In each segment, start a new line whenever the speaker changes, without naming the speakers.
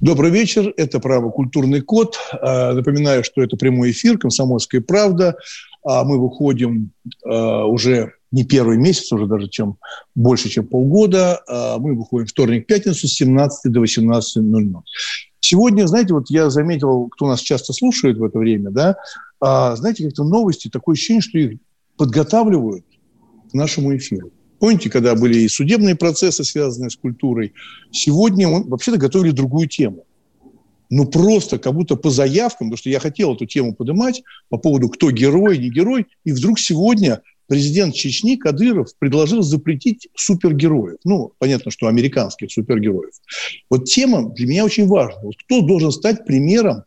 Добрый вечер. Это «Право. Культурный код». А, Напоминаю, что это прямой эфир «Комсомольская правда». А Мы выходим а, уже не первый месяц, уже даже чем больше, чем полгода. Мы выходим вторник-пятницу с 17 до 18.00. Сегодня, знаете, вот я заметил, кто нас часто слушает в это время, да, знаете, как-то новости, такое ощущение, что их подготавливают к нашему эфиру. Помните, когда были и судебные процессы, связанные с культурой? Сегодня он, вообще-то готовили другую тему. Ну, просто как будто по заявкам, потому что я хотел эту тему поднимать по поводу, кто герой, не герой, и вдруг сегодня президент Чечни Кадыров предложил запретить супергероев. Ну, понятно, что американских супергероев. Вот тема для меня очень важна. Вот кто должен стать примером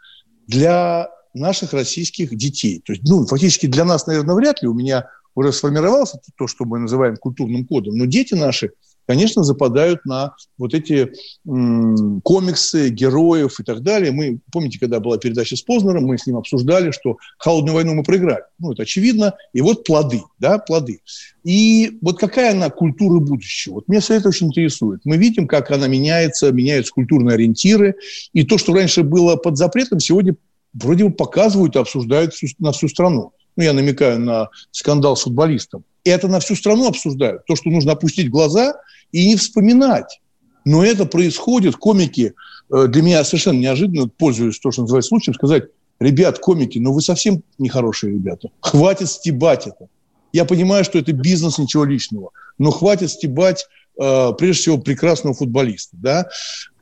для наших российских детей? То есть, ну, фактически для нас, наверное, вряд ли. У меня уже сформировался то, что мы называем культурным кодом. Но дети наши, конечно, западают на вот эти комиксы, героев и так далее. Мы, помните, когда была передача с Познером, мы с ним обсуждали, что «Холодную войну» мы проиграли. Ну, это очевидно. И вот плоды, да, плоды. И вот какая она культура будущего? Вот меня все это очень интересует. Мы видим, как она меняется, меняются культурные ориентиры. И то, что раньше было под запретом, сегодня вроде бы показывают и обсуждают на всю страну ну, я намекаю на скандал с футболистом, это на всю страну обсуждают. То, что нужно опустить глаза и не вспоминать. Но это происходит, комики, э, для меня совершенно неожиданно, пользуясь то, что называется случаем, сказать, ребят, комики, ну вы совсем нехорошие ребята, хватит стебать это. Я понимаю, что это бизнес, ничего личного, но хватит стебать, э, прежде всего, прекрасного футболиста. Да?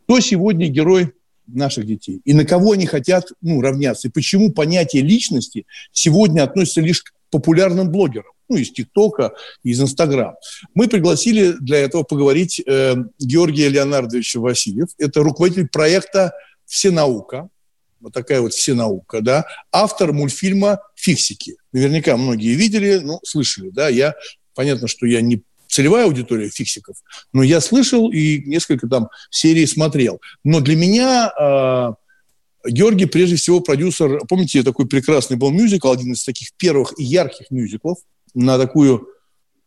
Кто сегодня герой наших детей, и на кого они хотят ну, равняться, и почему понятие личности сегодня относится лишь к популярным блогерам, ну, из ТикТока, из Инстаграм. Мы пригласили для этого поговорить э, Георгия Леонардовича Васильев. Это руководитель проекта «Всенаука», вот такая вот всенаука, да, автор мультфильма «Фиксики». Наверняка многие видели, ну, слышали, да, я, понятно, что я не целевая аудитория фиксиков, но я слышал и несколько там серий смотрел. Но для меня э, Георгий, прежде всего, продюсер, помните, такой прекрасный был мюзикл, один из таких первых и ярких мюзиклов на такую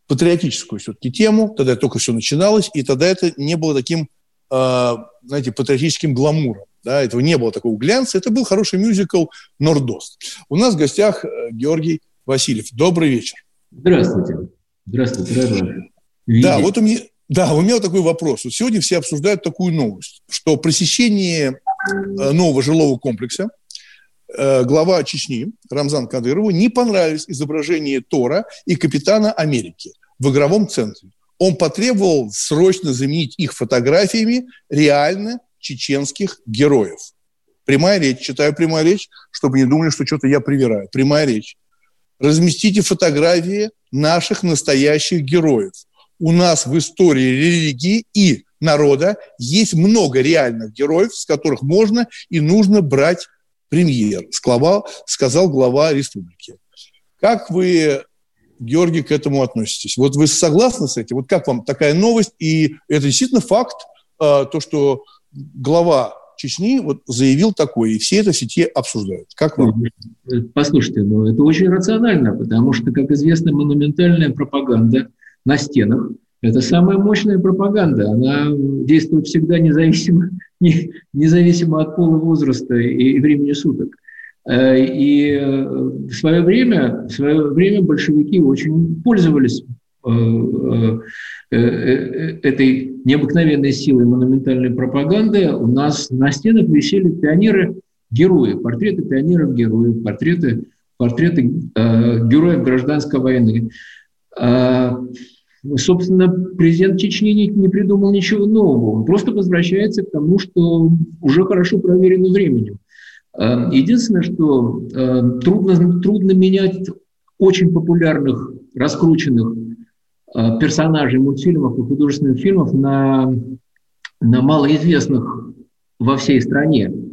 патриотическую все-таки тему, тогда только все начиналось, и тогда это не было таким, э, знаете, патриотическим гламуром. Да, этого не было такого глянца. Это был хороший мюзикл «Нордост». У нас в гостях э, Георгий Васильев. Добрый вечер.
Здравствуйте. Здравствуйте, рад
да, вот у меня, да, у меня вот такой вопрос. Вот сегодня все обсуждают такую новость, что при сечении э, нового жилого комплекса э, глава Чечни Рамзан Кадырову не понравились изображения Тора и Капитана Америки в игровом центре. Он потребовал срочно заменить их фотографиями реально чеченских героев. Прямая речь, читаю прямая речь, чтобы не думали, что что-то я привираю. Прямая речь. Разместите фотографии наших настоящих героев – у нас в истории религии и народа есть много реальных героев, с которых можно и нужно брать премьер, сказал, сказал глава республики. Как вы, Георгий, к этому относитесь? Вот вы согласны с этим? Вот как вам такая новость? И это действительно факт, а, то, что глава Чечни вот заявил такое, и все это в сети обсуждают. Как вам?
Послушайте, ну это очень рационально, потому что, как известно, монументальная пропаганда – на стенах. Это самая мощная пропаганда. Она действует всегда независимо, не, независимо от пола, возраста и, времени суток. Э, и э, в свое время, в свое время большевики очень пользовались э, этой необыкновенной силой монументальной пропаганды. У нас на стенах висели пионеры-герои, портреты пионеров-героев, портреты, портреты героев гражданской войны. Собственно, президент Чечни не, придумал ничего нового. Он просто возвращается к тому, что уже хорошо проверено временем. Э, единственное, что э, трудно, трудно менять очень популярных, раскрученных э, персонажей мультфильмов и художественных фильмов на, на малоизвестных во всей стране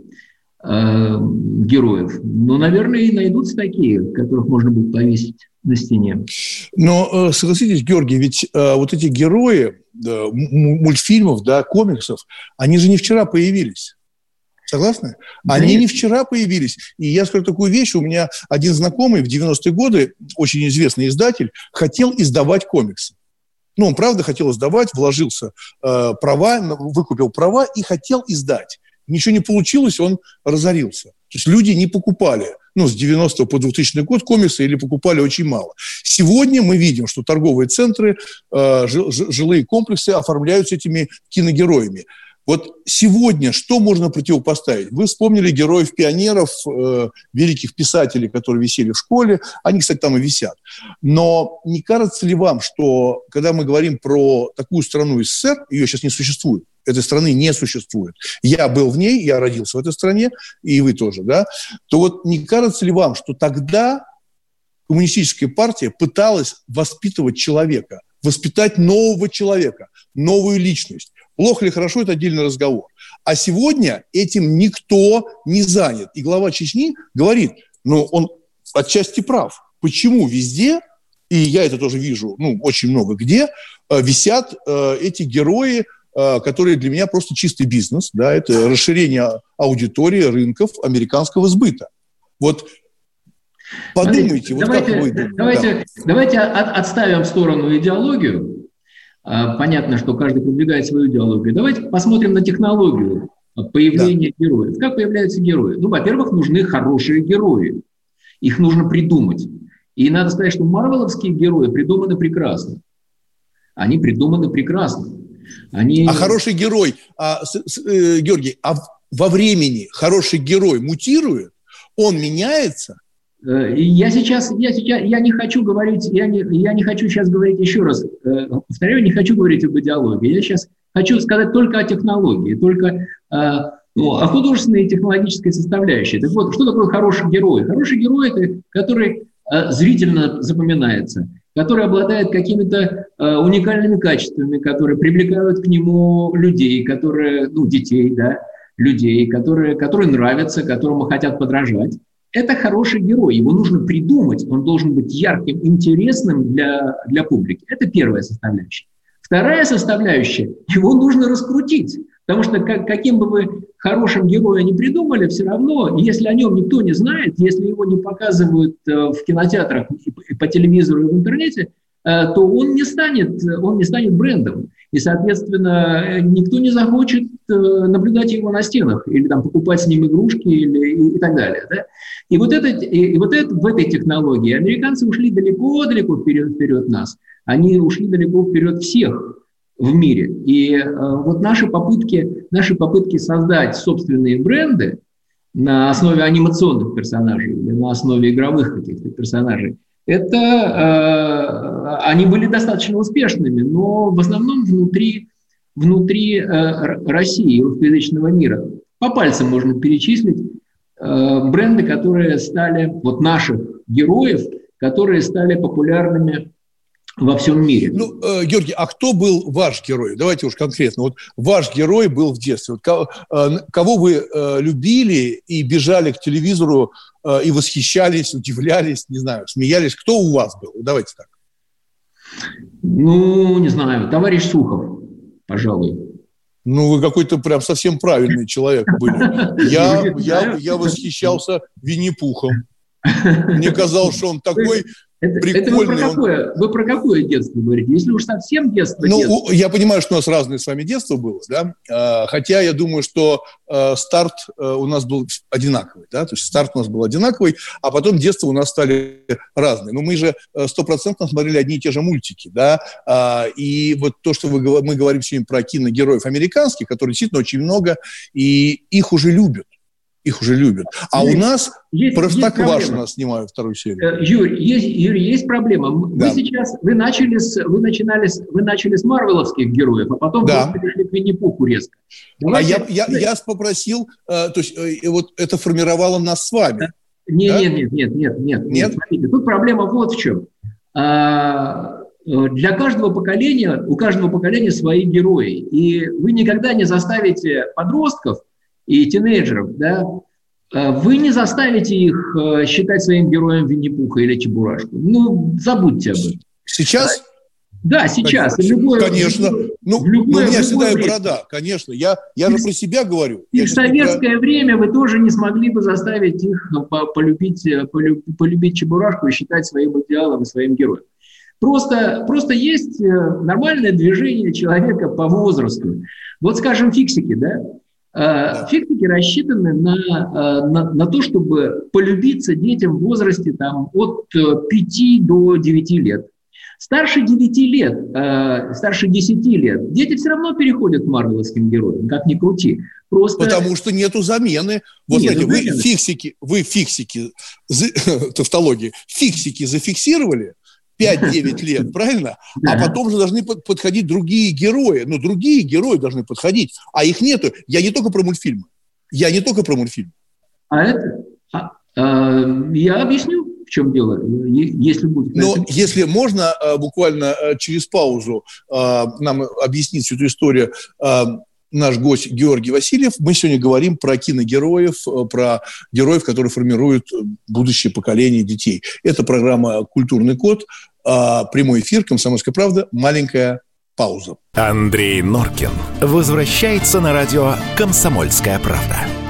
э, героев. Но, наверное, и найдутся такие, которых можно будет повесить на стене.
Но э, согласитесь, Георгий, ведь э, вот эти герои э, мультфильмов, да, комиксов, они же не вчера появились. Согласны? Они не вчера появились. И я скажу такую вещь. У меня один знакомый в 90-е годы, очень известный издатель, хотел издавать комиксы. Ну, он правда хотел издавать, вложился э, права, выкупил права и хотел издать. Ничего не получилось, он разорился. То есть люди не покупали ну, с 90 по 2000 год комиксы или покупали очень мало. Сегодня мы видим, что торговые центры, э, жилые комплексы оформляются этими киногероями. Вот сегодня что можно противопоставить? Вы вспомнили героев-пионеров, э, великих писателей, которые висели в школе. Они, кстати, там и висят. Но не кажется ли вам, что когда мы говорим про такую страну СССР, ее сейчас не существует, этой страны не существует. Я был в ней, я родился в этой стране, и вы тоже, да? То вот не кажется ли вам, что тогда коммунистическая партия пыталась воспитывать человека, воспитать нового человека, новую личность? Плохо или хорошо – это отдельный разговор. А сегодня этим никто не занят. И глава Чечни говорит, ну, он отчасти прав. Почему везде, и я это тоже вижу, ну, очень много где, э, висят э, эти герои, которые для меня просто чистый бизнес, да, это расширение аудитории рынков американского сбыта. Вот подумайте,
вот давайте, как вы... Давайте, да. давайте отставим в сторону идеологию, а, понятно, что каждый продвигает свою идеологию. Давайте посмотрим на технологию появления да. героев. Как появляются герои? Ну, во-первых, нужны хорошие герои. Их нужно придумать. И надо сказать, что марвеловские герои придуманы прекрасно. Они придуманы прекрасно.
Они... А хороший герой, а, с, с, э, Георгий, а во времени хороший герой мутирует, он меняется,
Э, я сейчас, я сейчас, я не хочу говорить, я не, я не хочу сейчас говорить еще раз, э, повторяю, не хочу говорить об идеологии. Я сейчас хочу сказать только о технологии, только ну, о художественной и технологической составляющей. Так вот, что такое хороший герой? Хороший герой – это который зрительно запоминается, который обладает какими-то уникальными качествами, которые привлекают к нему людей, которые, ну, детей, да, людей, которые, которые нравятся, которому хотят подражать это хороший герой, его нужно придумать, он должен быть ярким, интересным для, для публики. Это первая составляющая. Вторая составляющая, его нужно раскрутить, потому что как, каким бы вы хорошим героя не придумали, все равно, если о нем никто не знает, если его не показывают э, в кинотеатрах, по телевизору и в интернете, э, то он не станет, он не станет брендом. И, соответственно, никто не захочет э, наблюдать его на стенах или там, покупать с ним игрушки или, и, и так далее. Да? И вот, это, и, и вот это, в этой технологии американцы ушли далеко-далеко вперед, вперед нас. Они ушли далеко вперед всех в мире. И э, вот наши попытки, наши попытки создать собственные бренды на основе анимационных персонажей или на основе игровых каких-то персонажей – это э, они были достаточно успешными, но в основном внутри, внутри э, России, русскоязычного мира. По пальцам можно перечислить э, бренды, которые стали, вот наших героев, которые стали популярными во всем мире.
Ну, э, Георгий, а кто был ваш герой? Давайте уж конкретно. Вот ваш герой был в детстве. Вот кого, э, кого вы э, любили и бежали к телевизору и восхищались, удивлялись, не знаю, смеялись? Кто у вас был? Давайте так.
Ну, не знаю, товарищ Сухов, пожалуй.
Ну, вы какой-то прям совсем правильный человек были. Я, я, я восхищался Винни-Пухом. Мне казалось, что он такой
это, это вы, про какое, вы про какое детство говорите? Если уж совсем детство,
Ну,
детство.
я понимаю, что у нас разное с вами детство было, да, а, хотя я думаю, что а, старт а, у нас был одинаковый, да, то есть старт у нас был одинаковый, а потом детство у нас стали разные. Но мы же стопроцентно смотрели одни и те же мультики, да, и вот то, что вы, мы говорим сегодня про киногероев американских, которые действительно очень много, и их уже любят их уже любят. А есть, у нас есть, Простоквашино снимают вторую серию.
Э, Юрий, есть, Юрий, есть проблема. Да. Вы сейчас, вы начали с, вы начинали с, вы начали с марвеловских героев, а потом да. перешли к Винни-Пуху резко.
Давайте, а я, я, я попросил, э, то есть э, вот это формировало нас с вами.
Нет, да? нет, нет, нет, нет, нет, нет. Смотрите, тут проблема вот в чем. А, для каждого поколения, у каждого поколения свои герои. И вы никогда не заставите подростков и тинейджеров, да, э, вы не заставите их э, считать своим героем Винни-Пуха или Чебурашку. Ну, забудьте об этом.
Сейчас?
Да, сейчас.
Конечно. Любое, конечно. Ну, любое, ну, у меня седая время. борода, конечно. Я, я же про себя говорю.
И в советское про... время вы тоже не смогли бы заставить их ну, полюбить, э, полюбить Чебурашку и считать своим идеалом и своим героем. Просто, просто есть нормальное движение человека по возрасту. Вот, скажем, фиксики, да? Да. Фиксики рассчитаны на, э, на, на то, чтобы полюбиться детям в возрасте там, от 5 э, до 9 лет. Старше 9 лет, э, старше 10 лет, дети все равно переходят к марвеловским героям, как ни крути.
Просто... Потому что нету замены. Вот нету смотрите, замены. вы фиксики, вы фиксики, тавтологии, фиксики зафиксировали, 5-9 лет, правильно? А потом же должны подходить другие герои. Ну, другие герои должны подходить, а их нету. Я не только про мультфильмы. Я не только про мультфильмы.
А это... А, а, я объясню, в чем дело, если будет.
Но если можно а, буквально через паузу нам объяснить всю эту историю, наш гость Георгий Васильев. Мы сегодня говорим про киногероев, про героев, которые формируют будущее поколение детей. Это программа «Культурный код». А, прямой эфир «Комсомольская правда». Маленькая пауза.
Андрей Норкин возвращается на радио «Комсомольская правда».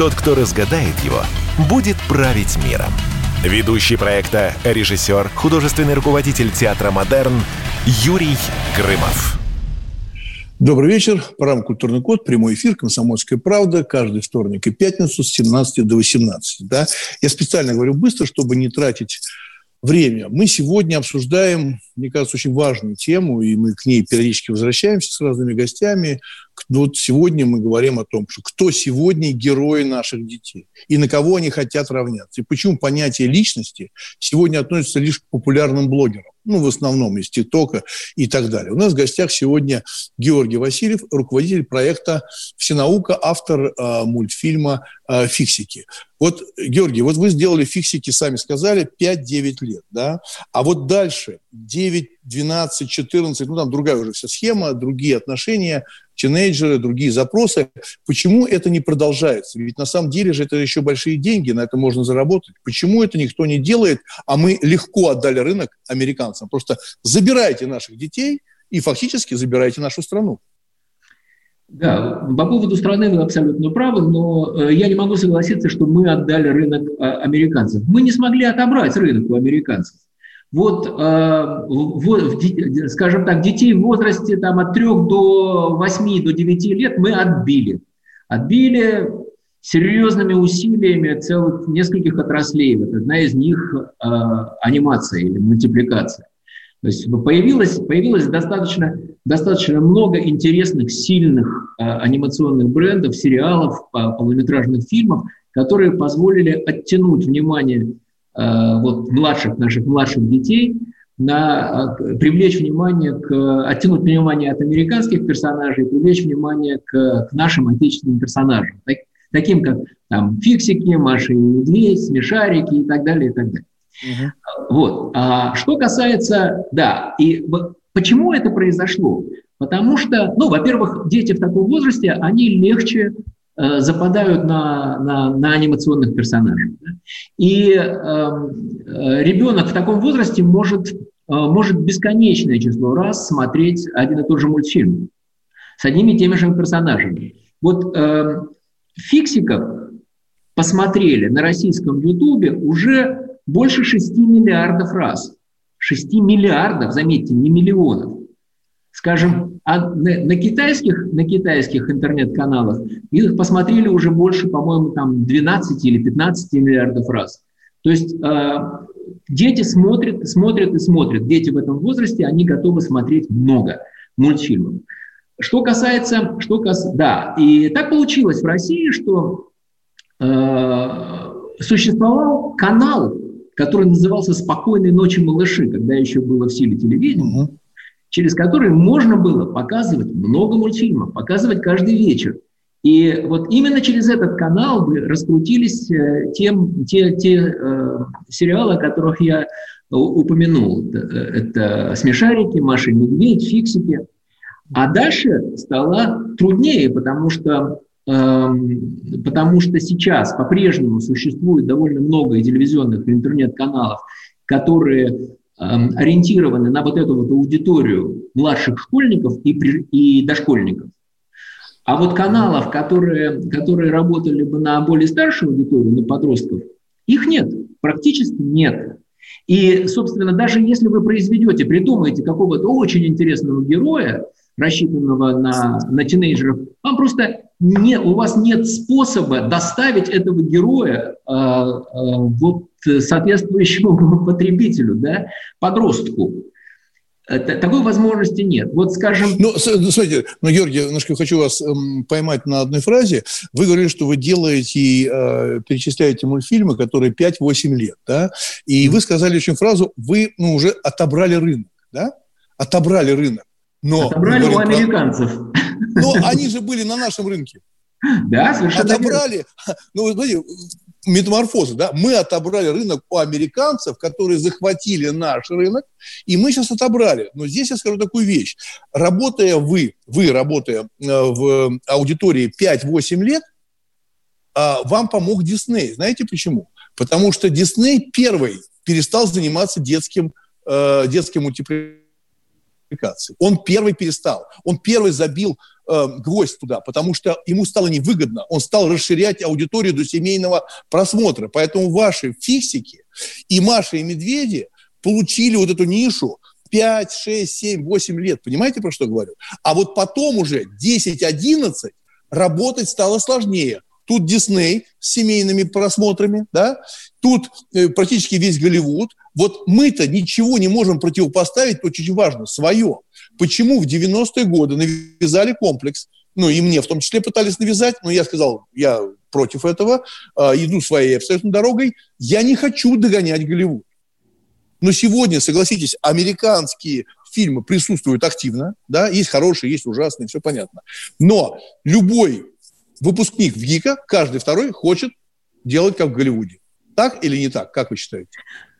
Тот, кто разгадает его, будет править миром. Ведущий проекта, режиссер, художественный руководитель театра «Модерн» Юрий Грымов.
Добрый вечер. Программа «Культурный код», прямой эфир «Комсомольская правда» каждый вторник и пятницу с 17 до 18. Да? Я специально говорю быстро, чтобы не тратить время. Мы сегодня обсуждаем, мне кажется, очень важную тему, и мы к ней периодически возвращаемся с разными гостями. Вот сегодня мы говорим о том, что кто сегодня герои наших детей и на кого они хотят равняться. И почему понятие личности сегодня относится лишь к популярным блогерам ну, в основном из ТикТока и так далее. У нас в гостях сегодня Георгий Васильев, руководитель проекта «Всенаука», автор э, мультфильма э, «Фиксики». Вот, Георгий, вот вы сделали «Фиксики», сами сказали, 5-9 лет, да? А вот дальше 9, 12, 14, ну, там другая уже вся схема, другие отношения, тинейджеры, другие запросы. Почему это не продолжается? Ведь на самом деле же это еще большие деньги, на это можно заработать. Почему это никто не делает, а мы легко отдали рынок американцам? Просто забирайте наших детей и фактически забирайте нашу страну.
Да, по поводу страны вы абсолютно правы, но э, я не могу согласиться, что мы отдали рынок а, американцев. Мы не смогли отобрать рынок у американцев. Вот, э, в, скажем так, детей в возрасте там, от 3 до 8, до 9 лет мы отбили. Отбили серьезными усилиями целых нескольких отраслей. Вот одна из них э, анимация или мультипликация. То есть появилось, появилось достаточно, достаточно много интересных, сильных э, анимационных брендов, сериалов, э, полнометражных фильмов, которые позволили оттянуть внимание Э, вот, младших, наших младших детей, на, э, привлечь внимание, к, оттянуть внимание от американских персонажей, привлечь внимание к, к нашим отечественным персонажам, так, таким как там, Фиксики, Маша и Медведь, Смешарики и так далее, и так далее. Угу. Вот. А что касается, да, и почему это произошло? Потому что, ну, во-первых, дети в таком возрасте, они легче Э, западают на, на, на анимационных персонажей. И эм, э, ребенок в таком возрасте может, э, может бесконечное число раз смотреть один и тот же мультфильм с одними и теми же персонажами. Вот э, фиксиков посмотрели на российском Ютубе уже больше 6 миллиардов раз. 6 миллиардов, заметьте, не миллионов. Скажем, а на, на китайских, на китайских интернет-каналах их посмотрели уже больше, по-моему, там 12 или 15 миллиардов раз. То есть э, дети смотрят, смотрят и смотрят. Дети в этом возрасте, они готовы смотреть много мультфильмов. Что касается, что кас... да, и так получилось в России, что э, существовал канал, который назывался «Спокойной ночи, малыши», когда еще было в силе телевидения, угу. Через который можно было показывать много мультфильмов, показывать каждый вечер. И вот именно через этот канал бы раскрутились э, тем, те, те э, сериалы, о которых я упомянул. Это, «Смешарики», «Маша и Медведь», «Фиксики». А дальше стало труднее, потому что Эм, потому что сейчас по-прежнему существует довольно много телевизионных и интернет-каналов, которые ориентированы на вот эту вот аудиторию младших школьников и, и дошкольников. А вот каналов, которые, которые работали бы на более старшую аудиторию, на подростков, их нет, практически нет. И, собственно, даже если вы произведете, придумаете какого-то очень интересного героя, рассчитанного на, на тинейджеров, вам просто не, у вас нет способа доставить этого героя э, э, вот соответствующему потребителю, да, подростку. Такой возможности нет. Вот скажем...
Ну, ну, смотрите, ну, Георгий, немножко хочу вас эм, поймать на одной фразе. Вы говорили, что вы делаете, э, перечисляете мультфильмы, которые 5-8 лет, да? И вы сказали очень фразу, вы ну, уже отобрали рынок, да? Отобрали рынок.
Но Отобрали у американцев. Про...
Но они же были на нашем рынке.
Да, совершенно
Отобрали, ну, вы знаете, метаморфозы, да, мы отобрали рынок у американцев, которые захватили наш рынок, и мы сейчас отобрали. Но здесь я скажу такую вещь. Работая вы, вы работая э, в аудитории 5-8 лет, а, вам помог Дисней. Знаете почему? Потому что Дисней первый перестал заниматься детским, э, детским мультипликацией. Он первый перестал, он первый забил э, гвоздь туда, потому что ему стало невыгодно, он стал расширять аудиторию до семейного просмотра. Поэтому ваши фиксики и Маша и Медведи получили вот эту нишу 5, 6, 7, 8 лет. Понимаете, про что говорю? А вот потом уже 10-11 работать стало сложнее. Тут Дисней с семейными просмотрами, да, тут э, практически весь Голливуд. Вот мы-то ничего не можем противопоставить, очень важно, свое. Почему в 90-е годы навязали комплекс, ну и мне в том числе пытались навязать, но я сказал, я против этого, э, иду своей абсолютно дорогой, я не хочу догонять Голливуд. Но сегодня, согласитесь, американские фильмы присутствуют активно, да, есть хорошие, есть ужасные, все понятно. Но любой выпускник в ГИКа, каждый второй хочет делать как в Голливуде. Так или не так? Как вы считаете?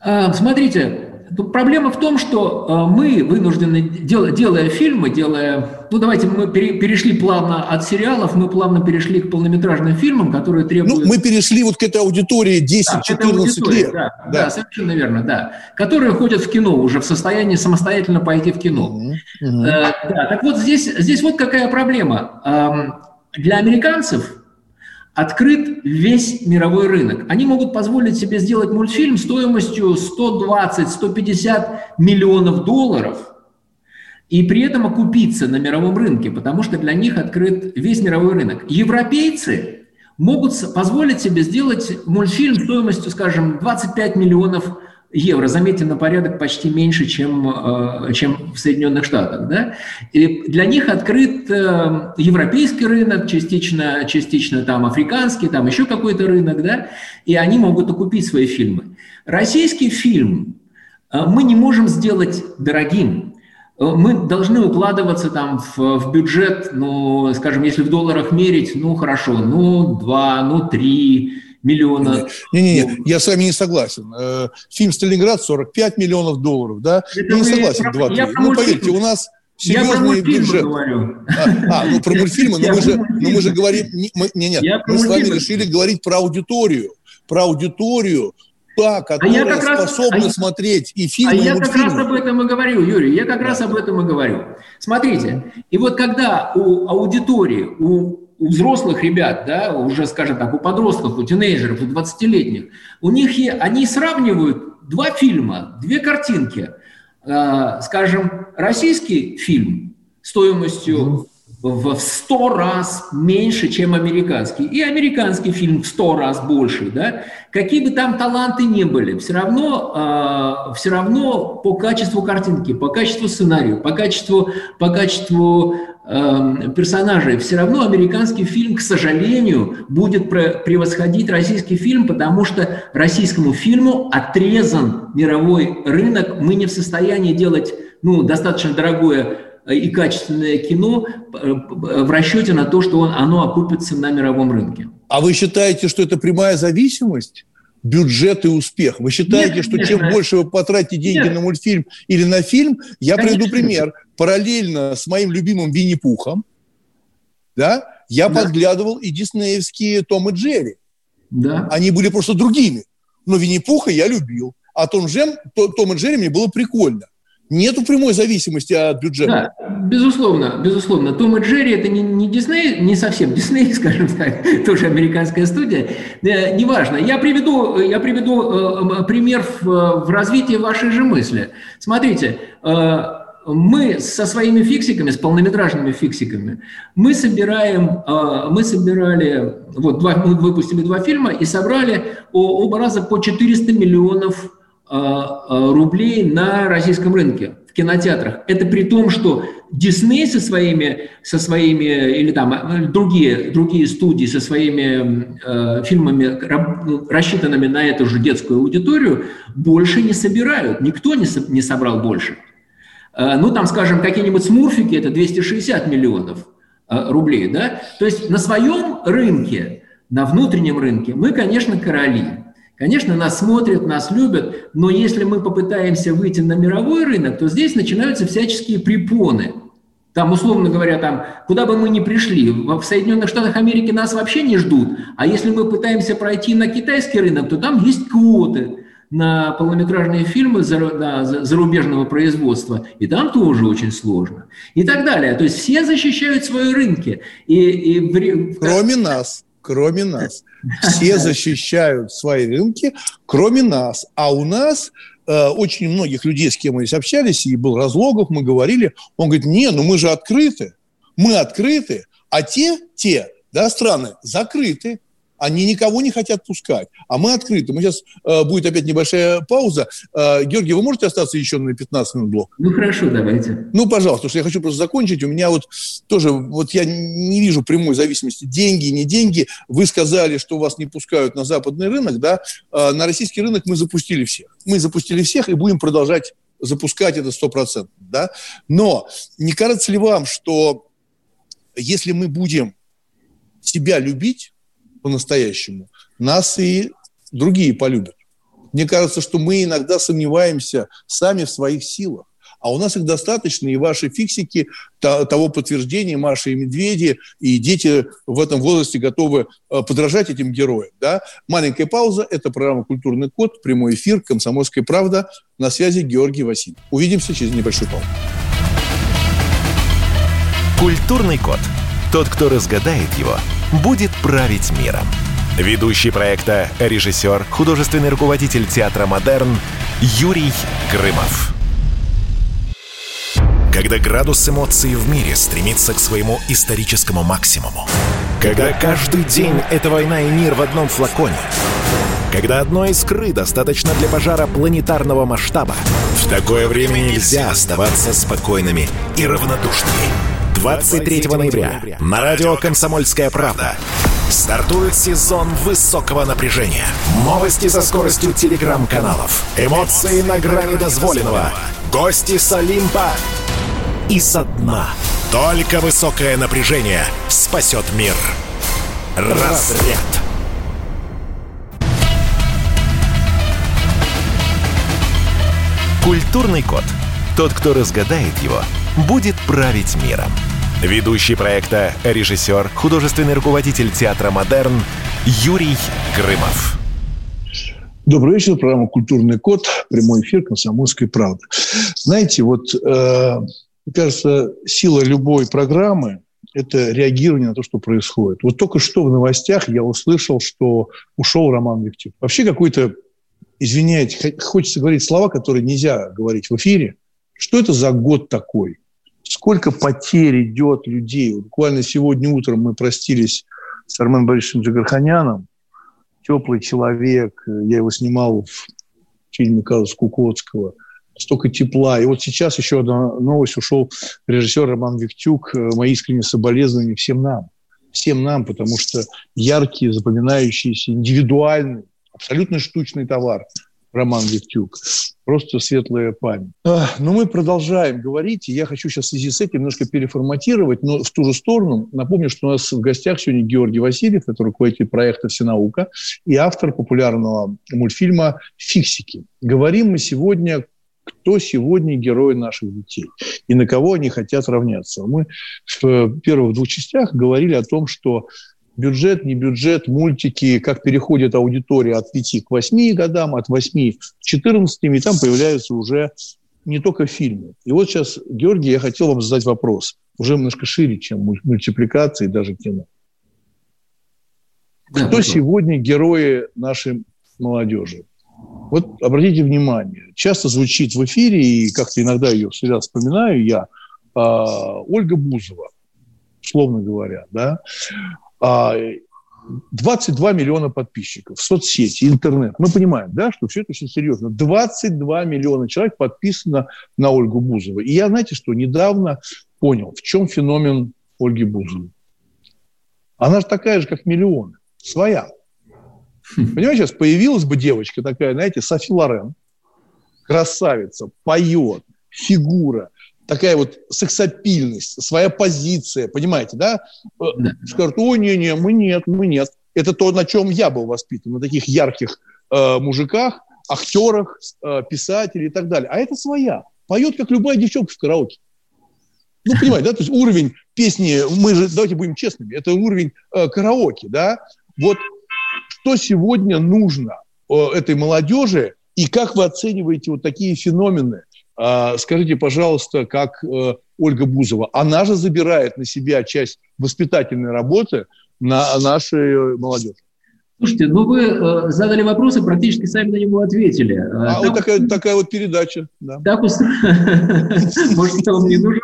А, смотрите, проблема в том, что а, мы вынуждены, делая фильмы, делая... Ну, давайте мы перешли плавно от сериалов, мы плавно перешли к полнометражным фильмам, которые требуют...
Ну, мы перешли вот к этой аудитории 10-14 да, лет.
Да, да. да, совершенно верно, да. Которые ходят в кино, уже в состоянии самостоятельно пойти в кино. Угу, угу. Да, так вот здесь, здесь вот какая проблема для американцев открыт весь мировой рынок. Они могут позволить себе сделать мультфильм стоимостью 120-150 миллионов долларов и при этом окупиться на мировом рынке, потому что для них открыт весь мировой рынок. Европейцы могут позволить себе сделать мультфильм стоимостью, скажем, 25 миллионов долларов евро, заметьте, на порядок почти меньше, чем, э, чем в Соединенных Штатах. Да? И для них открыт э, европейский рынок, частично, частично там африканский, там еще какой-то рынок, да? и они могут окупить свои фильмы. Российский фильм э, мы не можем сделать дорогим. Мы должны укладываться там в, в бюджет, ну, скажем, если в долларах мерить, ну, хорошо, ну, два, ну, три, миллиона.
Не-не-не, я с вами не согласен. Э, фильм «Сталинград» 45 миллионов долларов, да? Это я не согласен, 2-3. Ну, поверьте, у нас серьезный бюджет. А, а, ну про мультфильмы, но мы же, но мы же говорим, не, мы, не, нет, мы с вами решили говорить про аудиторию, про аудиторию, та, которая а способна раз, смотреть и фильмы,
А
и
я как раз об этом и говорю, Юрий, я как раз об этом и говорю. Смотрите, и вот когда у аудитории, у у взрослых ребят, да, уже, скажем так, у подростков, у тинейджеров, у 20-летних, у них и, они сравнивают два фильма, две картинки. Э, скажем, российский фильм стоимостью в 100 раз меньше, чем американский. И американский фильм в 100 раз больше. Да? Какие бы там таланты ни были, все равно, э, все равно по качеству картинки, по качеству сценария, по качеству, по качеству персонажей, все равно американский фильм, к сожалению, будет превосходить российский фильм, потому что российскому фильму отрезан мировой рынок. Мы не в состоянии делать ну, достаточно дорогое и качественное кино э, в расчете на то, что он, оно окупится на мировом рынке.
А вы считаете, что это прямая зависимость? Бюджет и успех. Вы считаете, нет, что нет, чем нет. больше вы потратите деньги нет. на мультфильм или на фильм, я Конечно. приведу пример. Параллельно с моим любимым Винни-Пухом, да, я да. подглядывал и диснеевские Том и Джерри. Да. Они были просто другими. Но Винни-Пуха я любил. А Том, Джем, Том и Джерри мне было прикольно. Нету прямой зависимости от бюджета.
Да, безусловно, безусловно. Том и Джерри это не, не Дисней, не совсем Дисней, скажем так, тоже американская студия. Э, неважно. Я приведу, я приведу э, пример в, в развитии вашей же мысли. Смотрите, э, мы со своими фиксиками, с полнометражными фиксиками, мы собираем, э, мы собирали, вот два, мы выпустили два фильма и собрали оба раза по 400 миллионов рублей на российском рынке в кинотеатрах. Это при том, что Дисней со своими, со своими или там э, другие, другие студии со своими э, фильмами, ну, рассчитанными на эту же детскую аудиторию, больше не собирают. Никто не, со, не собрал больше. Э, ну, там, скажем, какие-нибудь смурфики – это 260 миллионов э, рублей. Да? То есть на своем рынке, на внутреннем рынке мы, конечно, короли – Конечно, нас смотрят, нас любят, но если мы попытаемся выйти на мировой рынок, то здесь начинаются всяческие препоны. Там, условно говоря, там, куда бы мы ни пришли, в Соединенных Штатах Америки нас вообще не ждут, а если мы пытаемся пройти на китайский рынок, то там есть квоты на полнометражные фильмы зарубежного производства, и там тоже очень сложно. И так далее. То есть все защищают свои рынки. И,
и... Кроме нас кроме нас. Все защищают свои рынки, кроме нас. А у нас э, очень многих людей, с кем мы здесь общались, и был Разлогов, мы говорили, он говорит, не, ну мы же открыты, мы открыты, а те, те, да, страны закрыты. Они никого не хотят пускать, а мы открыты. Мы сейчас э, будет опять небольшая пауза. Э, Георгий, вы можете остаться еще на 15 минут блок?
Ну хорошо, давайте.
Ну, пожалуйста, потому что я хочу просто закончить. У меня вот тоже, вот я не вижу прямой зависимости. Деньги, не деньги. Вы сказали, что вас не пускают на западный рынок, да? Э, на российский рынок мы запустили всех. Мы запустили всех и будем продолжать запускать это 100%. Да? Но не кажется ли вам, что если мы будем себя любить, по-настоящему, нас и другие полюбят. Мне кажется, что мы иногда сомневаемся сами в своих силах. А у нас их достаточно, и ваши фиксики того подтверждения, Маши и Медведи, и дети в этом возрасте готовы э, подражать этим героям. Да? Маленькая пауза. Это программа «Культурный код», прямой эфир, «Комсомольская правда». На связи Георгий Васильев. Увидимся через небольшой паузу.
«Культурный код». Тот, кто разгадает его – будет править миром. Ведущий проекта, режиссер, художественный руководитель театра «Модерн» Юрий Грымов. Когда градус эмоций в мире стремится к своему историческому максимуму. Когда каждый день — это война и мир в одном флаконе. Когда одной искры достаточно для пожара планетарного масштаба. В такое время нельзя оставаться спокойными и равнодушными. 23 ноября на радио «Комсомольская правда» стартует сезон высокого напряжения. Новости со скоростью телеграм-каналов. Эмоции на грани дозволенного. Гости с Олимпа и со дна. Только высокое напряжение спасет мир. Разряд. Культурный код. Тот, кто разгадает его, будет править миром. Ведущий проекта, режиссер, художественный руководитель театра «Модерн» Юрий Грымов.
Добрый вечер. Программа «Культурный код». Прямой эфир «Комсомольской правды». Знаете, вот, э, мне кажется, сила любой программы – это реагирование на то, что происходит. Вот только что в новостях я услышал, что ушел Роман Виктюк. Вообще какой-то, извиняйте, хочется говорить слова, которые нельзя говорить в эфире. Что это за год такой? Сколько потерь идет людей. Буквально сегодня утром мы простились с Арменом Борисовичем Джигарханяном. Теплый человек. Я его снимал в фильме Казус Кукоцкого. столько тепла. И вот сейчас еще одна новость. Ушел режиссер Роман Виктюк. Мои искренние соболезнования всем нам. Всем нам, потому что яркий, запоминающийся, индивидуальный, абсолютно штучный товар – Роман Виктюк. Просто светлая память. Но мы продолжаем говорить, и я хочу сейчас в связи с этим немножко переформатировать, но в ту же сторону. Напомню, что у нас в гостях сегодня Георгий Васильев, это руководитель проекта «Всенаука» и автор популярного мультфильма «Фиксики». Говорим мы сегодня кто сегодня герои наших детей и на кого они хотят равняться. Мы в первых двух частях говорили о том, что бюджет, не бюджет, мультики, как переходит аудитория от 5 к 8 годам, от 8 к 14, и там появляются уже не только фильмы. И вот сейчас, Георгий, я хотел вам задать вопрос, уже немножко шире, чем мультипликация и даже кино. Да, Кто сегодня герои нашей молодежи? Вот обратите внимание, часто звучит в эфире, и как-то иногда ее всегда вспоминаю я, э, Ольга Бузова, условно говоря, да, 22 а, миллиона подписчиков в соцсети, интернет. Мы понимаем, да, что все это очень серьезно. 22 миллиона человек подписано на Ольгу Бузову. И я, знаете что, недавно понял, в чем феномен Ольги Бузовой. Она же такая же, как миллионы. Своя. Понимаете, сейчас появилась бы девочка такая, знаете, Софи Лорен, красавица, поет, фигура – такая вот сексапильность, своя позиция, понимаете, да? Э, да. Скажут, о, не-не, мы нет, мы нет. Это то, на чем я был воспитан, на таких ярких э, мужиках, актерах, э, писателей и так далее. А это своя. Поет, как любая девчонка в караоке. Ну, понимаете, да? То есть уровень песни, мы же, давайте будем честными, это уровень э, караоке, да? Вот что сегодня нужно э, этой молодежи, и как вы оцениваете вот такие феномены, скажите, пожалуйста, как э, Ольга Бузова, она же забирает на себя часть воспитательной работы на нашей молодежи.
Слушайте, ну вы э, задали вопрос и практически сами на него ответили.
А так, вот такая, такая вот передача. Да.
Так устроено. Может, он не нужен?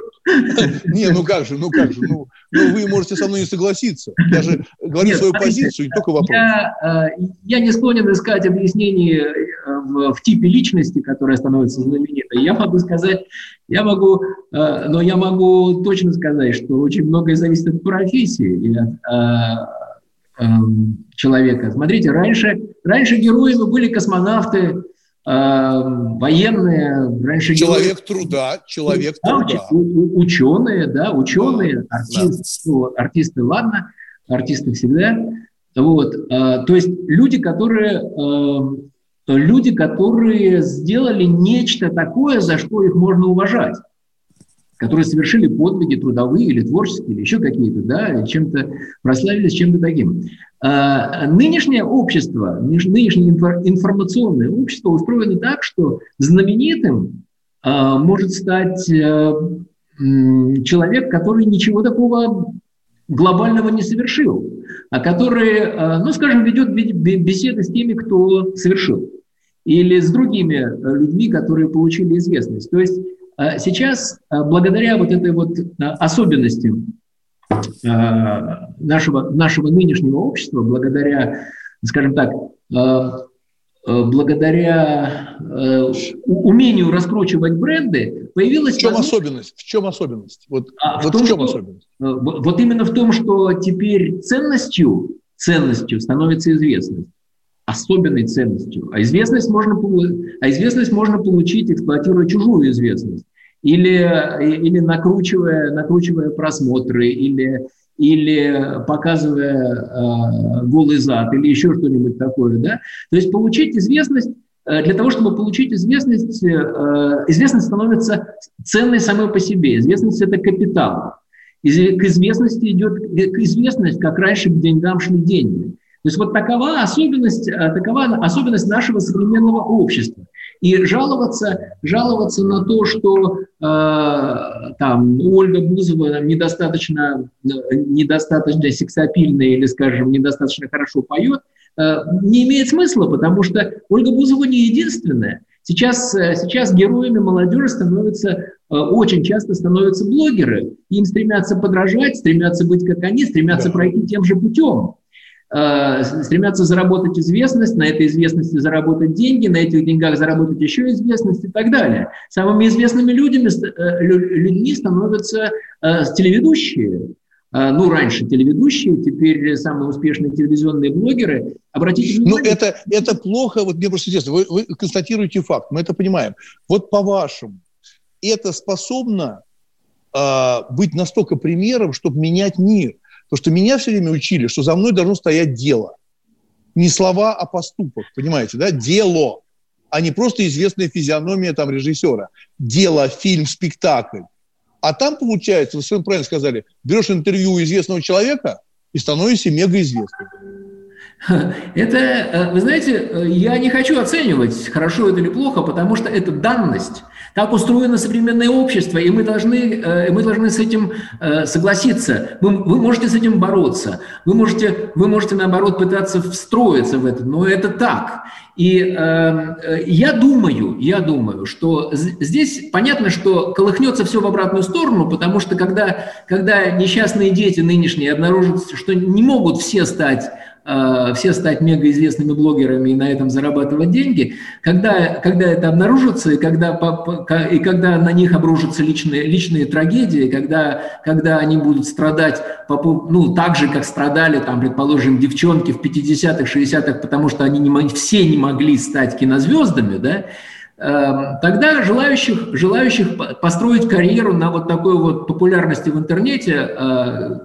Не, ну как же, ну как же, ну, ну вы можете со мной не согласиться. Я же говорю Нет, свою смотрите, позицию, и только вопрос.
Я, э, я не склонен искать объяснений э, в, в типе личности, которая становится знаменитой. Я могу сказать, я могу, э, но я могу точно сказать, что очень многое зависит от профессии и от эм, человека. Смотрите, раньше, раньше героями были космонавты, Эм, военные,
раньше... Человек герои, труда, человек да, труда.
Ученые, да, ученые, да, артисты, да. Ну, артисты, ладно, артисты всегда. Вот, э, то есть люди, которые, э, люди, которые сделали нечто такое, за что их можно уважать которые совершили подвиги трудовые или творческие, или еще какие-то, да, чем-то прославились чем-то таким. А, нынешнее общество, нынешнее информационное общество устроено так, что знаменитым а, может стать а, человек, который ничего такого глобального не совершил, а который, ну, скажем, ведет беседы с теми, кто совершил, или с другими людьми, которые получили известность. То есть а сейчас, а, благодаря вот этой вот особенности нашего, нашего нынешнего общества, благодаря, скажем так, благодаря умению раскручивать бренды, появилась...
В чем возможность... особенность? В чем особенность? Вот, а, вот в, том, в чем что, особенность?
Вот именно в том, что теперь ценностью, ценностью становится известность особенной ценностью. А известность можно, а известность можно получить, эксплуатируя чужую известность. Или, или накручивая, накручивая просмотры, или, или показывая э, голый зад, или еще что-нибудь такое. Да? То есть получить известность э, для того, чтобы получить известность, э, известность становится ценной самой по себе. Известность – это капитал. К известности идет, к известности, как раньше к деньгам шли деньги. То есть вот такова особенность, э, такова особенность нашего современного общества. И жаловаться, жаловаться на то, что э, там Ольга Бузова недостаточно, э, недостаточно сексапильная или, скажем, недостаточно хорошо поет, э, не имеет смысла, потому что Ольга Бузова не единственная. Сейчас, э, сейчас героями молодежи становятся, очень часто становятся блогеры. Им стремятся подражать, стремятся быть как они, стремятся да. пройти тем же путем. Э, стремятся заработать известность, на этой известности заработать деньги, на этих деньгах заработать еще известность и так далее. Самыми известными людьми, э, людьми становятся э, телеведущие. Ну, раньше телеведущие, теперь самые успешные телевизионные блогеры. Обратите
ну, внимание. Ну, это, это плохо, вот мне просто интересно, вы, вы констатируете факт, мы это понимаем. Вот по-вашему, это способно э, быть настолько примером, чтобы менять мир? Потому что меня все время учили, что за мной должно стоять дело. Не слова, а поступок, понимаете, да? Дело, а не просто известная физиономия там режиссера. Дело, фильм, спектакль. А там, получается, вы совершенно правильно сказали, берешь интервью у известного человека и становишься мегаизвестным.
Это, э, вы знаете, э, я не хочу оценивать, хорошо это или плохо, потому что это данность. Так устроено современное общество, и мы должны, э, мы должны с этим согласиться. Вы, вы можете с этим бороться, вы можете, вы можете, наоборот, пытаться встроиться в это, но это так. И э, я думаю, я думаю, что здесь понятно, что колыхнется все в обратную сторону, потому что когда, когда несчастные дети нынешние обнаружат, что не могут все стать Э, все стать мегаизвестными блогерами и на этом зарабатывать деньги, когда, когда это обнаружится, и когда, и когда на них обрушатся личные, личные трагедии, когда, когда они будут страдать ну, так же, как страдали, там, предположим, девчонки в 50-х, 60-х, потому что они не, все не могли стать кинозвездами, да, эм, Тогда желающих, желающих построить карьеру на вот такой вот популярности в интернете э,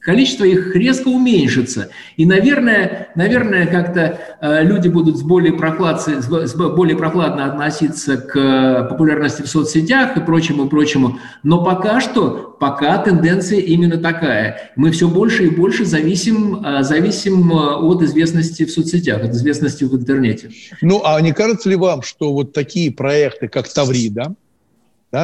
количество их резко уменьшится. И, наверное, наверное как-то э, люди будут с более, прохладцы, с более прохладно относиться к э, популярности в соцсетях и прочему, и прочему. Но пока что, пока тенденция именно такая. Мы все больше и больше зависим, э, зависим от известности в соцсетях, от известности в интернете.
Ну, а не кажется ли вам, что вот такие проекты, как Таврида, да,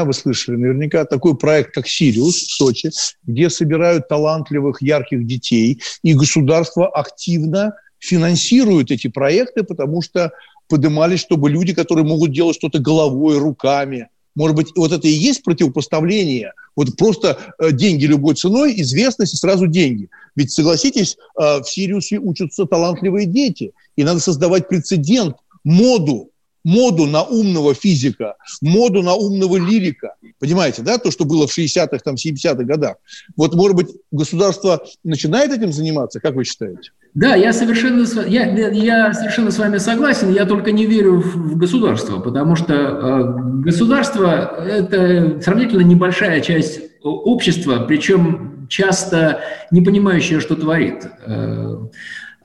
вы слышали наверняка, такой проект, как «Сириус» в Сочи, где собирают талантливых, ярких детей, и государство активно финансирует эти проекты, потому что поднимались, чтобы люди, которые могут делать что-то головой, руками, может быть, вот это и есть противопоставление. Вот просто э, деньги любой ценой, известность и сразу деньги. Ведь, согласитесь, э, в Сириусе учатся талантливые дети. И надо создавать прецедент, моду, моду на умного физика, моду на умного лирика. Понимаете, да, то, что было в 60-х, там, 70-х годах. Вот, может быть, государство начинает этим заниматься, как вы считаете?
Да, я совершенно, я, я совершенно с вами согласен, я только не верю в государство, потому что э, государство – это сравнительно небольшая часть общества, причем часто не понимающая, что творит. Э,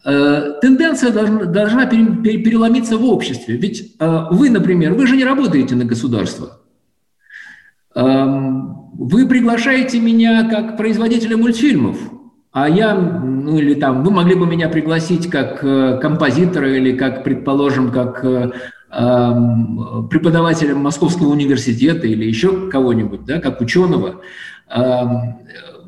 тенденция должна, должна переломиться в обществе. Ведь э, вы, например, вы же не работаете на государство. Эм, вы приглашаете меня как производителя мультфильмов, а я, ну или там, вы могли бы меня пригласить как э, композитора или как, предположим, как эм, преподавателя Московского университета или еще кого-нибудь, да, как ученого. Эм,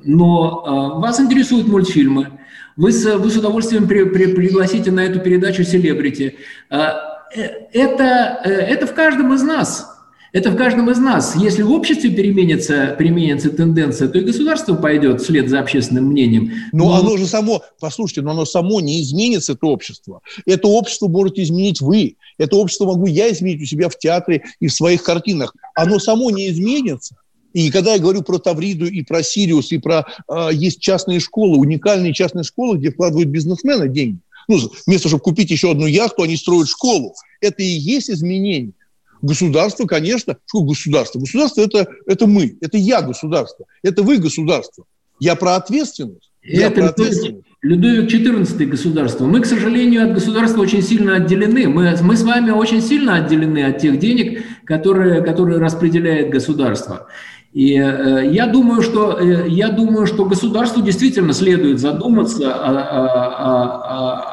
но вас интересуют мультфильмы – вы с, вы с удовольствием при, при, пригласите на эту передачу селебрити. А, э, это, э, это в каждом из нас. Это в каждом из нас. Если в обществе переменится, переменится тенденция, то и государство пойдет вслед за общественным мнением.
Но, но оно же само, послушайте, но оно само не изменится, это общество. Это общество можете изменить вы. Это общество могу я изменить у себя в театре и в своих картинах. Оно само не изменится. И когда я говорю про Тавриду и про Сириус, и про э, есть частные школы, уникальные частные школы, где вкладывают бизнесмены деньги. Ну, вместо, чтобы купить еще одну яхту, они строят школу. Это и есть изменение. Государство, конечно, что государство? Государство это, это мы, это я государство, это вы государство. Я про ответственность. Я
это про ответственность. Людовик XIV государство. Мы, к сожалению, от государства очень сильно отделены. Мы, мы с вами очень сильно отделены от тех денег, которые, которые распределяет государство. И э, я думаю, что э, я думаю, что государству действительно следует задуматься о, о,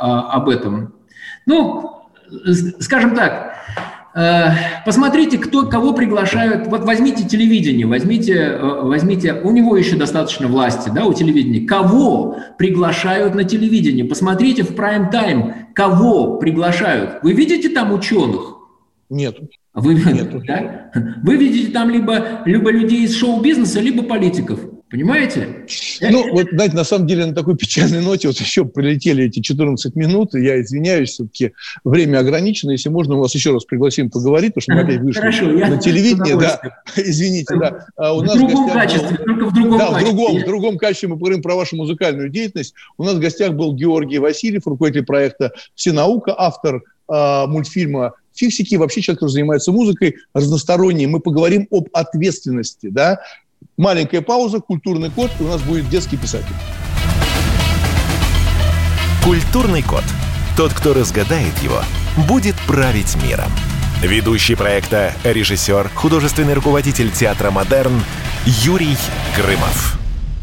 о, об этом. Ну, скажем так, э, посмотрите, кто кого приглашают. Вот возьмите телевидение, возьмите, возьмите, у него еще достаточно власти, да, у телевидения. Кого приглашают на телевидение? Посмотрите в прайм-тайм, кого приглашают. Вы видите там ученых?
Нет.
Вы, Нет. Да? Вы видите там либо, либо людей из шоу-бизнеса, либо политиков. Понимаете?
Ну, вот, знаете, на самом деле на такой печальной ноте вот еще прилетели эти 14 минут, и я извиняюсь, все-таки время ограничено. Если можно, мы вас еще раз пригласим поговорить, потому что мы опять вышли Хорошо, на телевидение. Да, извините, да.
А у в нас другом в качестве, был... только в другом
Да, качестве. в другом, в другом качестве мы поговорим про вашу музыкальную деятельность. У нас в гостях был Георгий Васильев, руководитель проекта «Всенаука», автор э, мультфильма фиксики, вообще человек, который занимается музыкой, разносторонний. Мы поговорим об ответственности, да, Маленькая пауза, культурный код, и у нас будет детский писатель.
Культурный код. Тот, кто разгадает его, будет править миром. Ведущий проекта, режиссер, художественный руководитель театра «Модерн» Юрий Грымов.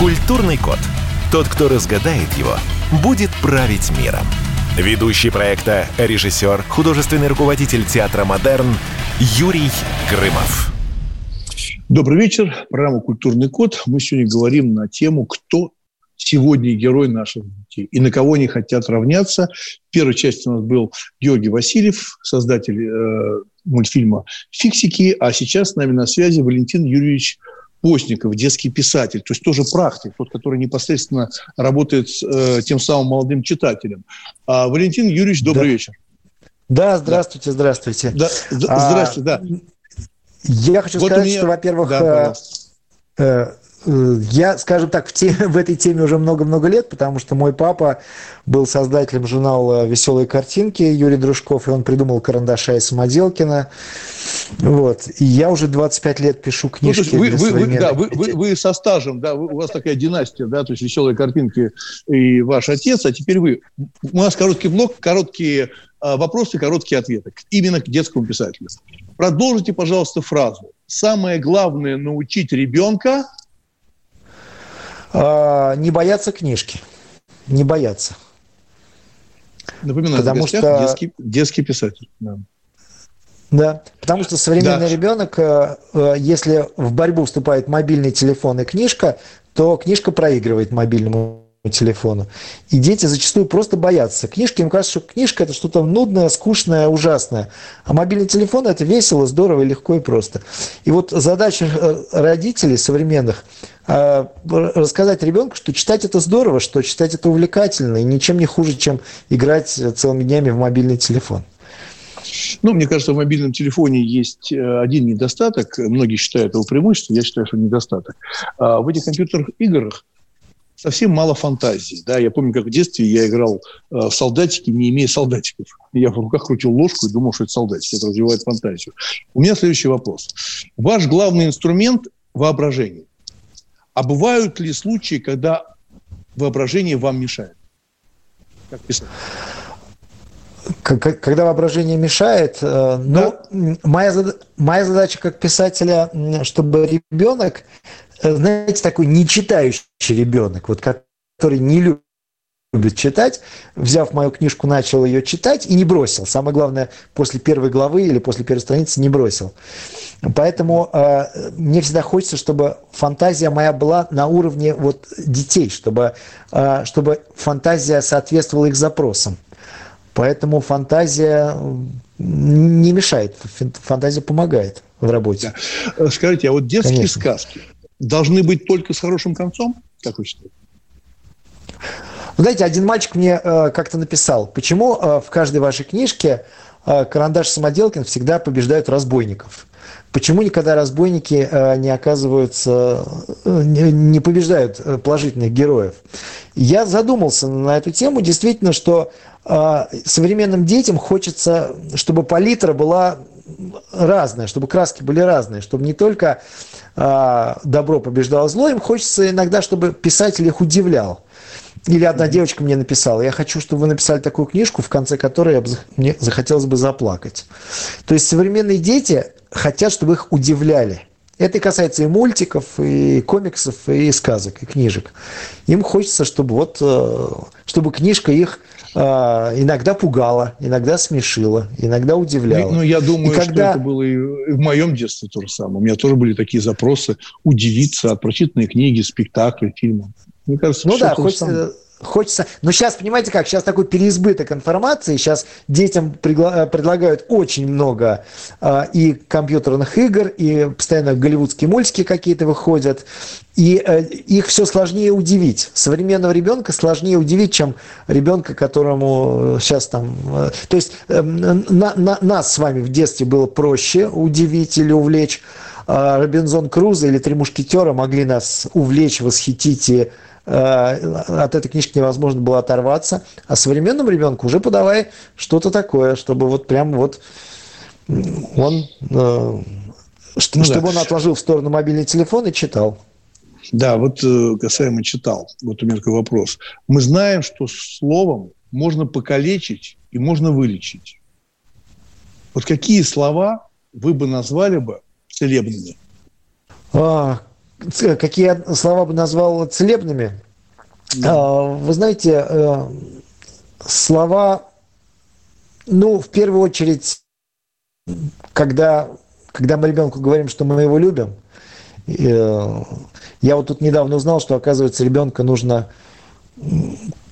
Культурный код. Тот, кто разгадает его, будет править миром. Ведущий проекта, режиссер, художественный руководитель театра «Модерн» Юрий Грымов.
Добрый вечер. Программа «Культурный код». Мы сегодня говорим на тему «Кто сегодня герой наших детей и на кого они хотят равняться. В первой части у нас был Георгий Васильев, создатель э, мультфильма «Фиксики», а сейчас с нами на связи Валентин Юрьевич Постников, детский писатель, то есть тоже практик, тот, который непосредственно работает с э, тем самым молодым читателем. А, Валентин Юрьевич, добрый
да.
вечер.
Да, здравствуйте, здравствуйте. Да,
а, здравствуйте, да.
Я хочу вот сказать, меня... что, во-первых, да, э, Э, я, скажем так, в, теме, в этой теме уже много-много лет, потому что мой папа был создателем журнала «Веселые картинки» Юрий Дружков, и он придумал «Карандаша» и «Самоделкина». Вот. И я уже 25 лет пишу ну, книжки.
Ну, вы, вы, вы, да, вы, вы, вы со стажем, да, у вас такая династия, да, то есть «Веселые картинки» и ваш отец, а теперь вы. У нас короткий блок, короткие а, вопросы, короткие ответы. Именно к детскому писателю. Продолжите, пожалуйста, фразу. Самое главное – научить ребенка –
не бояться книжки. Не бояться.
Напоминаю, потому что детский, детский писатель.
Да. Да, потому что современный да. ребенок, э, э, если в борьбу вступает мобильный телефон и книжка, то книжка проигрывает мобильному телефону. И дети зачастую просто боятся. Книжки, им кажется, что книжка это что-то нудное, скучное, ужасное. А мобильный телефон это весело, здорово, легко и просто. И вот задача э, родителей современных э, рассказать ребенку, что читать это здорово, что читать это увлекательно и ничем не хуже, чем играть целыми днями в мобильный телефон.
Ну, мне кажется, в мобильном телефоне есть э, один недостаток. Многие считают его преимуществом, я считаю, что недостаток. А в этих компьютерных играх совсем мало фантазии. Да? Я помню, как в детстве я играл э, в солдатики, не имея солдатиков. Я в руках крутил ложку и думал, что это солдатики. Это развивает фантазию. У меня следующий вопрос. Ваш главный инструмент – воображение. А бывают ли случаи, когда воображение вам мешает?
Как писать? Когда воображение мешает, э, ну, да. моя, моя задача как писателя, чтобы ребенок знаете, такой нечитающий ребенок, вот который не любит читать, взяв мою книжку, начал ее читать и не бросил. Самое главное, после первой главы или после первой страницы не бросил. Поэтому э, мне всегда хочется, чтобы фантазия моя была на уровне вот детей, чтобы, э, чтобы фантазия соответствовала их запросам. Поэтому фантазия не мешает, фантазия помогает в работе.
Да. Скажите, а вот детские Конечно. сказки, должны быть только с хорошим концом, как вы считаете?
Знаете, один мальчик мне э, как-то написал, почему э, в каждой вашей книжке э, карандаш Самоделкин всегда побеждают разбойников. Почему никогда разбойники э, не оказываются, э, не, побеждают э, положительных героев? Я задумался на эту тему. Действительно, что э, современным детям хочется, чтобы палитра была разная, чтобы краски были разные, чтобы не только а, добро побеждало зло, им хочется иногда, чтобы писатель их удивлял. Или одна девочка мне написала, я хочу, чтобы вы написали такую книжку, в конце которой я бы, мне захотелось бы заплакать. То есть современные дети хотят, чтобы их удивляли. Это и касается и мультиков, и комиксов, и сказок, и книжек. Им хочется, чтобы вот, э, чтобы книжка их э, иногда пугала, иногда смешила, иногда удивляла.
Ну, я думаю, и когда... что это было и в моем детстве то же самое. У меня тоже были такие запросы удивиться от прочитанной книги, спектакля, фильма.
Мне кажется, ну да, хочется, хочется... Но сейчас, понимаете как, сейчас такой переизбыток информации, сейчас детям пригла... предлагают очень много э, и компьютерных игр, и постоянно голливудские мультики какие-то выходят, и э, их все сложнее удивить. Современного ребенка сложнее удивить, чем ребенка, которому сейчас там... Э, то есть э, на, на, нас с вами в детстве было проще удивить или увлечь, а Робинзон Крузо или Три мушкетера могли нас увлечь, восхитить и Э, от этой книжки невозможно было оторваться. А современному ребенку уже подавай что-то такое, чтобы вот прям вот он, э, ну, чтобы да. он отложил в сторону мобильный телефон и читал.
Да, вот э, касаемо читал, вот у меня такой вопрос. Мы знаем, что словом можно покалечить и можно вылечить. Вот какие слова вы бы назвали бы целебными?
А, какие слова бы назвал целебными? Да. А, вы знаете, э, слова, ну, в первую очередь, когда, когда мы ребенку говорим, что мы его любим, э, я вот тут недавно узнал, что, оказывается, ребенка нужно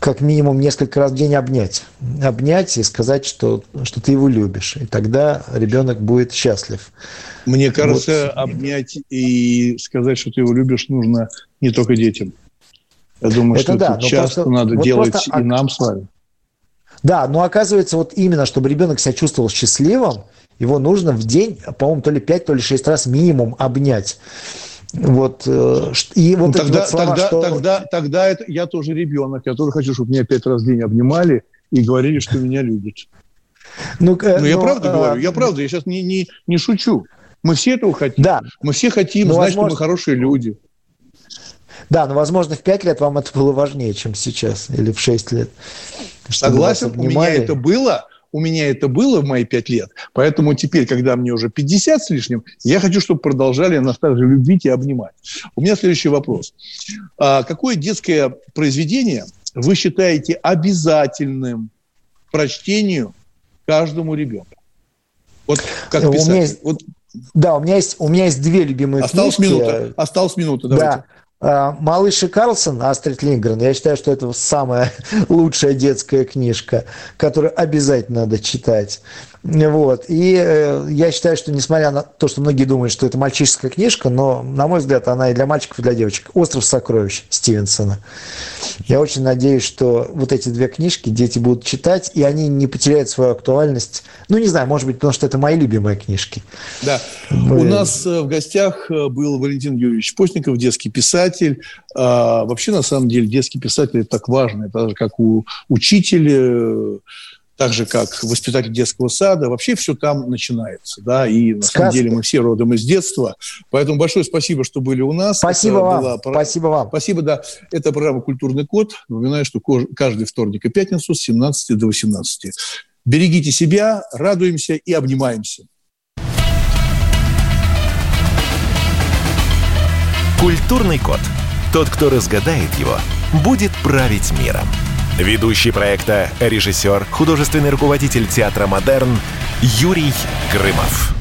как минимум несколько раз в день обнять. Обнять и сказать, что, что ты его любишь. И тогда ребенок будет счастлив.
Мне кажется, вот. обнять и сказать, что ты его любишь, нужно не только детям. Я думаю, это что да, это часто просто, надо вот делать просто, и нам с вами.
Да, но оказывается, вот именно, чтобы ребенок себя чувствовал счастливым, его нужно в день, по-моему, то ли 5, то ли 6 раз минимум обнять. Вот,
э, и вот ну, тогда, вот слова, тогда, что... тогда, тогда это, я тоже ребенок, я тоже хочу, чтобы меня пять раз в день обнимали и говорили, что меня любят. Ну, э, ну я ну, правда а... говорю, я правда, я сейчас не, не, не шучу. Мы все этого хотим. Да. Мы все хотим ну, знать, возможно... что мы хорошие люди.
Да, но, возможно, в 5 лет вам это было важнее, чем сейчас, или в 6 лет.
Согласен, у меня это было, у меня это было в мои 5 лет, поэтому теперь, когда мне уже 50 с лишним, я хочу, чтобы продолжали нас также любить и обнимать. У меня следующий вопрос. А какое детское произведение вы считаете обязательным прочтению каждому ребенку?
Вот как писать? У меня есть, вот... Да, у меня есть, у меня есть две любимые
Осталась книжки. минута. Осталась минута, давайте. Да.
А, Малыш и Карлсон, Астрид Лингрен, я считаю, что это самая лучшая детская книжка, которую обязательно надо читать. Вот. И э, я считаю, что несмотря на то, что многие думают, что это мальчишеская книжка, но, на мой взгляд, она и для мальчиков, и для девочек. «Остров сокровищ» Стивенсона. Я очень надеюсь, что вот эти две книжки дети будут читать, и они не потеряют свою актуальность. Ну, не знаю, может быть, потому что это мои любимые книжки.
Да. Мы... У нас э, в гостях э, был Валентин Юрьевич Постников, детский писатель. А, вообще, на самом деле, детский писатель – это так важно. Это как у учителя так же, как воспитатель детского сада. Вообще все там начинается, да, и на Сказка. самом деле мы все родом из детства. Поэтому большое спасибо, что были у нас.
Спасибо Это вам. Была... Спасибо вам.
Спасибо, да. Это программа «Культурный код». Напоминаю, что каждый вторник и пятницу с 17 до 18. Берегите себя, радуемся и обнимаемся.
Культурный код. Тот, кто разгадает его, будет править миром. Ведущий проекта, режиссер, художественный руководитель театра «Модерн» Юрий Грымов.